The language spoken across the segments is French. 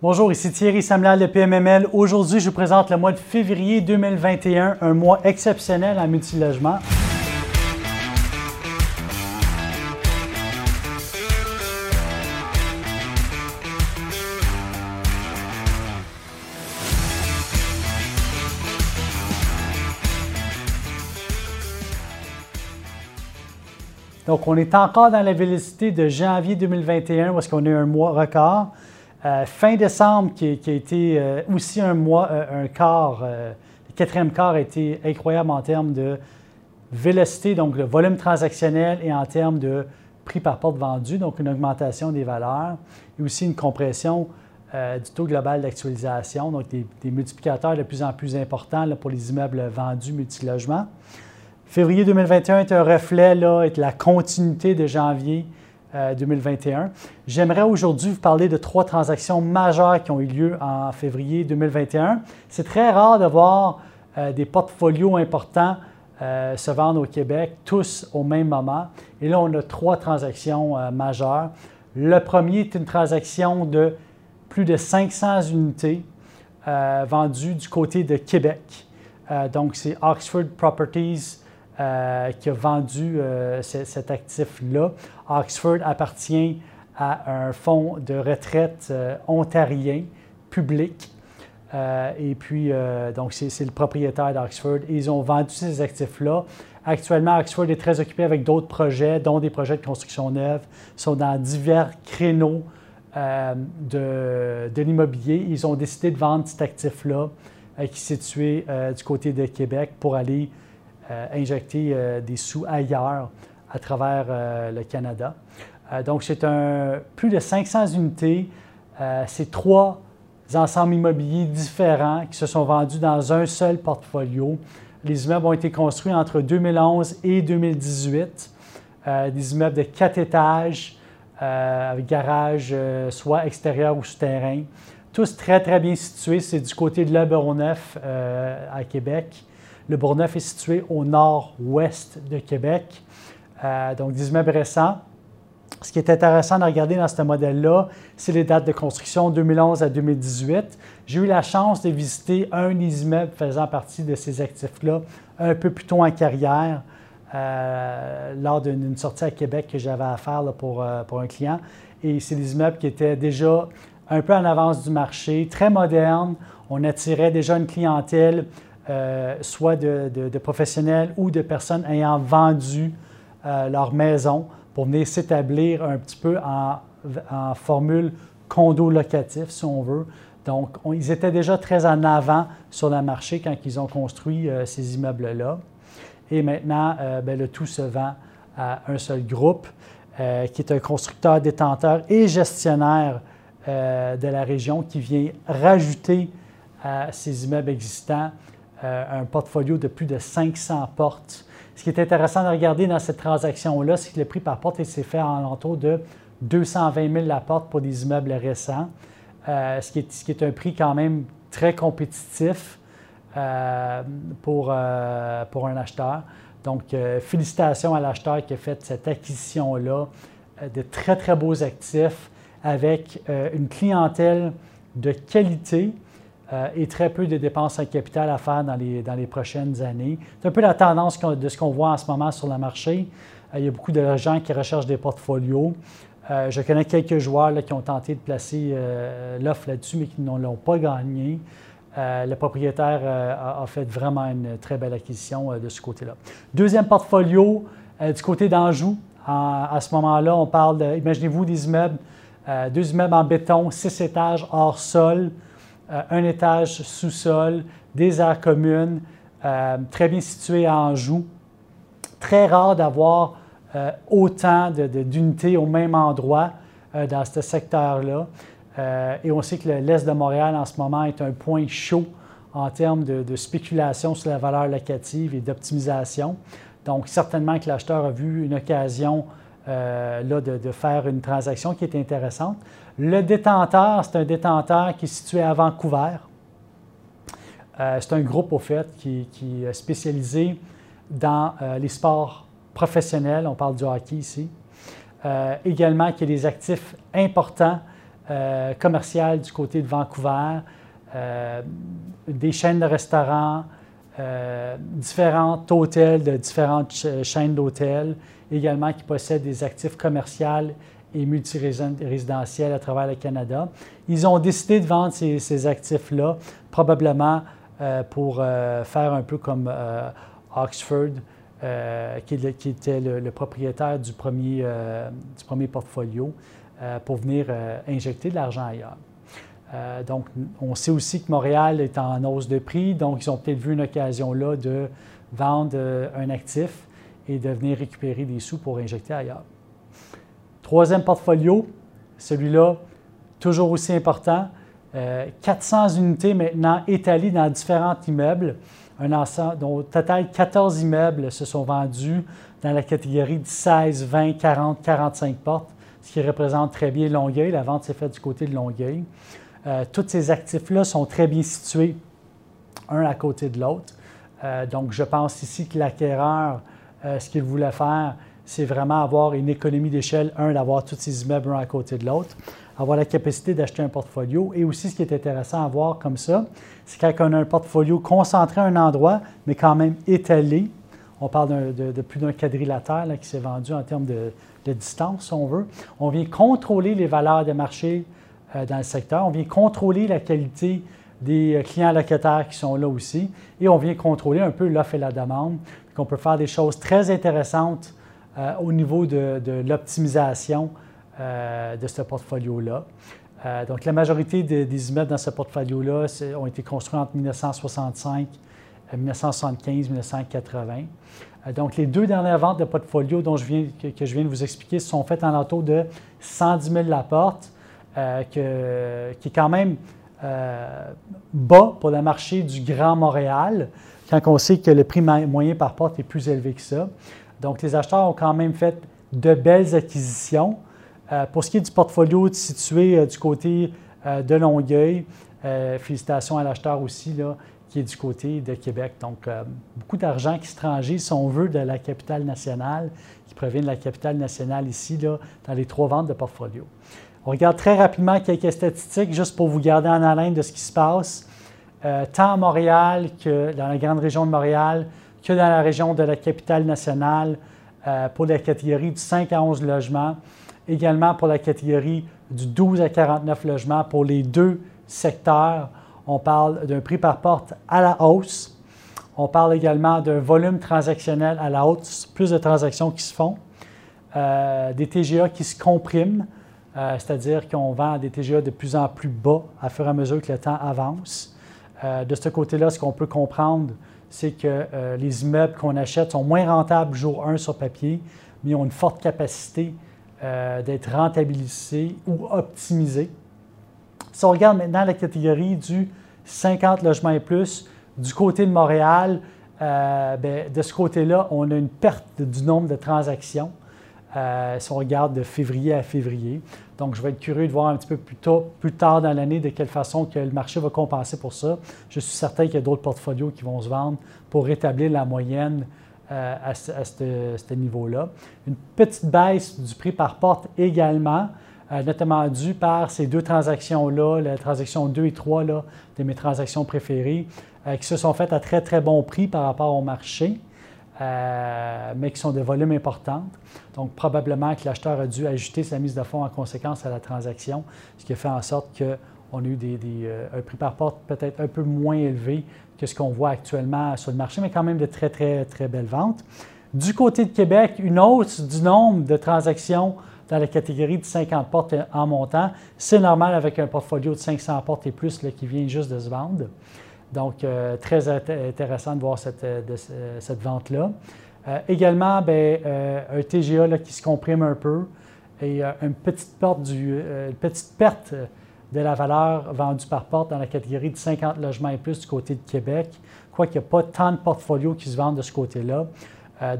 Bonjour, ici Thierry Samuel de PMML. Aujourd'hui, je vous présente le mois de février 2021, un mois exceptionnel en multilogement. Donc, on est encore dans la vélocité de janvier 2021, où est-ce qu'on a eu un mois record. Euh, fin décembre, qui, a été euh, aussi un mois, euh, un quart, le quatrième quart a été incroyable en termes de vélocité, donc le volume transactionnel et en termes de prix par porte vendu, donc une augmentation des valeurs et aussi une compression du taux global d'actualisation, donc des, multiplicateurs de plus en plus importants pour les immeubles vendus multilogements. Février 2021 est un reflet là, de la continuité de janvier 2021. Euh, J'aimerais aujourd'hui vous parler de trois transactions majeures qui ont eu lieu en février 2021. C'est très rare de voir euh, des portfolios importants euh, se vendre au Québec, tous au même moment. Et là, on a trois transactions majeures. Le premier est une transaction de plus de 500 unités vendues du côté de Québec. donc, c'est Oxford Properties euh, qui a vendu euh, cet actif-là. Oxford appartient à un fonds de retraite euh, ontarien public. et puis, donc, c'est le propriétaire d'Oxford. Ils ont vendu ces actifs-là. Actuellement, Oxford est très occupé avec d'autres projets, dont des projets de construction neuve. Ils sont dans divers créneaux de, l'immobilier. Ils ont décidé de vendre cet actif-là qui est situé du côté de Québec pour aller injecter euh, des sous ailleurs à travers euh, le Canada. donc, c'est plus de 500 unités. c'est trois ensembles immobiliers différents qui se sont vendus dans un seul portfolio. Les immeubles ont été construits entre 2011 et 2018. des immeubles de quatre étages, avec garage soit extérieur ou souterrain. Tous très, très bien situés. C'est du côté de l'Aberonneuf à Québec. Le Bourgneuf est situé au nord-ouest de Québec, euh, donc des immeubles récents. Ce qui est intéressant de regarder dans ce modèle-là, c'est les dates de construction 2011 à 2018. J'ai eu la chance de visiter un des faisant partie de ces actifs-là un peu plus tôt en carrière, euh, lors d'une sortie à Québec que j'avais à faire pour, euh, pour un client. Et c'est des immeubles qui étaient déjà un peu en avance du marché, très modernes. On attirait déjà une clientèle euh, soit de, professionnels ou de personnes ayant vendu euh, leur maison pour venir s'établir un petit peu en, formule condo locatif, si on veut. Donc, ils étaient déjà très en avant sur le marché quand ils ont construit euh, ces immeubles-là. Et maintenant, ben, le tout se vend à un seul groupe, qui est un constructeur, détenteur et gestionnaire de la région qui vient rajouter à ces immeubles existants un portfolio de plus de 500 portes. Ce qui est intéressant de regarder dans cette transaction-là, c'est que le prix par porte s'est fait en entour de 220 000 la porte pour des immeubles récents, euh, ce, qui est, ce, qui est, un prix quand même très compétitif euh, pour, pour un acheteur. Donc, félicitations à l'acheteur qui a fait cette acquisition-là de très, très beaux actifs avec une clientèle de qualité euh, et très peu de dépenses en capital à faire dans les, dans les prochaines années. C'est un peu la tendance de ce qu'on voit en ce moment sur le marché. Euh, il y a beaucoup de gens qui recherchent des portfolios. Euh, je connais quelques joueurs qui ont tenté de placer l'offre là-dessus, mais qui ne l'ont pas gagné. le propriétaire a, fait vraiment une très belle acquisition de ce côté-là. Deuxième portfolio, du côté d'Anjou. à ce moment-là, on parle imaginez-vous des immeubles, deux immeubles en béton, six étages hors sol, euh, un étage sous-sol, des aires communes, euh, très bien situé à Anjou. Très rare d'avoir euh, autant d'unités au même endroit dans ce secteur-là. et on sait que l'Est de Montréal en ce moment est un point chaud en termes de, spéculation sur la valeur locative et d'optimisation. Donc, certainement que l'acheteur a vu une occasion là, de, de, faire une transaction qui est intéressante. Le détenteur, c'est un détenteur qui est situé à Vancouver. Euh, c'est un groupe, au fait, qui, est spécialisé dans euh, les sports professionnels. On parle du hockey ici. Euh, également, qui a des actifs importants commerciales du côté de Vancouver, des chaînes de restaurants, différents hôtels de différentes chaînes d'hôtels, également qui possèdent des actifs commerciaux et multirésidentiels à travers le Canada. Ils ont décidé de vendre ces, actifs-là, probablement euh, pour euh, faire un peu comme euh, Oxford, qui, était le, propriétaire du premier, du premier portfolio, pour venir injecter de l'argent ailleurs. donc, on sait aussi que Montréal est en hausse de prix, donc ils ont peut-être vu une occasion là de vendre un actif et de venir récupérer des sous pour injecter ailleurs. Troisième portfolio, celui-là, toujours aussi important. 400 euh, unités maintenant étalées dans différents immeubles. Un ensemble, dont au total 14 immeubles se sont vendus dans la catégorie de 16, 20, 40, 45 portes, ce qui représente très bien Longueuil. La vente s'est faite du côté de Longueuil. Euh, tous ces actifs-là sont très bien situés, un à côté de l'autre. Euh, donc, je pense ici que l'acquéreur, ce qu'il voulait faire, c'est vraiment avoir une économie d'échelle, un, d'avoir tous ces immeubles un à côté de l'autre, avoir la capacité d'acheter un portfolio. Et aussi, ce qui est intéressant à voir comme ça, c'est quand on a un portfolio concentré à un endroit, mais quand même étalé. On parle de, plus d'un quadrilatère qui s'est vendu en termes de, distance, si on veut. On vient contrôler les valeurs de marché euh, dans le secteur. On vient contrôler la qualité des euh, clients locataires qui sont là aussi. Et on vient contrôler un peu l'offre et la demande. Donc, on peut faire des choses très intéressantes euh, au niveau de, l'optimisation euh, de ce portfolio-là. Euh, donc, la majorité des, immeubles dans ce portfolio-là ont été construits entre 1965, 1975, 1980. donc, les deux dernières ventes de portfolio dont je viens, que, je viens de vous expliquer sont faites en l'entour de 110 000 la porte, qui est quand même bas pour le marché du Grand Montréal, quand on sait que le prix moyen par porte est plus élevé que ça. Donc, les acheteurs ont quand même fait de belles acquisitions. Euh, pour ce qui est du portfolio situé euh, du côté euh, de Longueuil, félicitations à l'acheteur aussi, qui est du côté de Québec. Donc, beaucoup d'argent étranger, si on veut, de la capitale nationale, qui provient de la capitale nationale ici, dans les trois ventes de portfolio. On regarde très rapidement quelques statistiques, juste pour vous garder en haleine de ce qui se passe, tant à Montréal que dans la grande région de Montréal, que dans la région de la capitale nationale euh, pour la catégorie du 5 à 11 logements, également pour la catégorie du 12 à 49 logements pour les deux secteurs. On parle d'un prix par porte à la hausse. On parle également d'un volume transactionnel à la hausse, plus de transactions qui se font, euh, des TGA qui se compriment, euh, c'est-à-dire qu'on vend des TGA de plus en plus bas à fur et à mesure que le temps avance. de ce côté-là, ce qu'on peut comprendre, c'est que euh, les immeubles qu'on achète sont moins rentables jour 1 sur papier, mais ont une forte capacité euh, d'être rentabilisés ou optimisés. Si on regarde maintenant la catégorie du 50 logements et plus, du côté de Montréal, euh, ben, de ce côté-là, on a une perte du nombre de transactions. Si on regarde de février à février. Donc, je vais être curieux de voir un petit peu plus, tôt, plus tard dans l'année de quelle façon que le marché va compenser pour ça. Je suis certain qu'il y a d'autres portfolios qui vont se vendre pour rétablir la moyenne euh, à, ce, niveau-là. Une petite baisse du prix par porte également, euh, notamment due par ces deux transactions-là, la transaction 2 et 3 là, de mes transactions préférées, euh, qui se sont faites à très, très bon prix par rapport au marché. Euh, mais qui sont de volume importantes. Donc, probablement que l'acheteur a dû ajuster sa mise de fonds en conséquence à la transaction, ce qui a fait en sorte qu'on a eu euh, un prix par porte peut-être un peu moins élevé que ce qu'on voit actuellement sur le marché, mais quand même de très, très, très belles ventes. Du côté de Québec, une hausse du nombre de transactions dans la catégorie de 50 portes en montant. C'est normal avec un portfolio de 500 portes et plus qui vient juste de se vendre. Donc, euh, très intéressant de voir cette, euh, vente-là. Euh, également, ben, un TGA qui se comprime un peu et une, petite petite perte de la valeur vendue par porte dans la catégorie de 50 logements et plus du côté de Québec, quoiqu'il n'y a pas tant de portfolios qui se vendent de ce côté-là.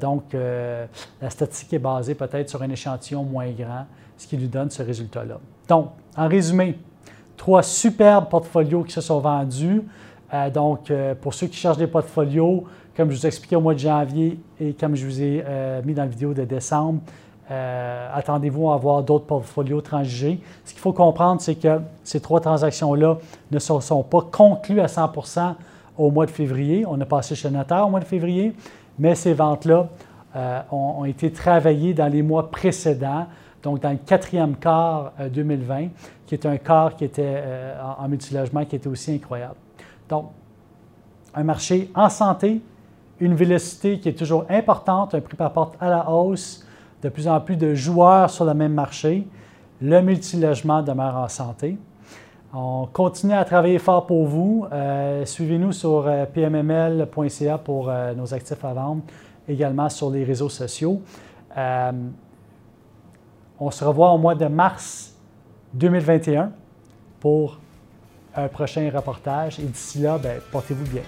donc, la statistique est basée peut-être sur un échantillon moins grand, ce qui lui donne ce résultat-là. Donc, en résumé, trois superbes portfolios qui se sont vendus. Euh, donc, euh, pour ceux qui cherchent des portfolios, comme je vous ai expliqué au mois de janvier et comme je vous ai euh, mis dans la vidéo de décembre, attendez-vous à avoir d'autres portfolios transigés. Ce qu'il faut comprendre, c'est que ces trois transactions-là ne se sont, pas conclues à 100% au mois de février. On a passé chez le notaire au mois de février, mais ces ventes-là ont, été travaillées dans les mois précédents, donc dans le quatrième quart 2020, qui est un quart qui était en, en multilogement qui était aussi incroyable. Donc, un marché en santé, une vélocité qui est toujours importante, un prix par porte à la hausse, de plus en plus de joueurs sur le même marché. Le multilogement demeure en santé. On continue à travailler fort pour vous. Euh, suivez-nous sur euh, pmml.ca pour euh, nos actifs à vendre, également sur les réseaux sociaux. on se revoit au mois de mars 2021 pour un prochain reportage. Et d'ici là, ben, portez-vous bien.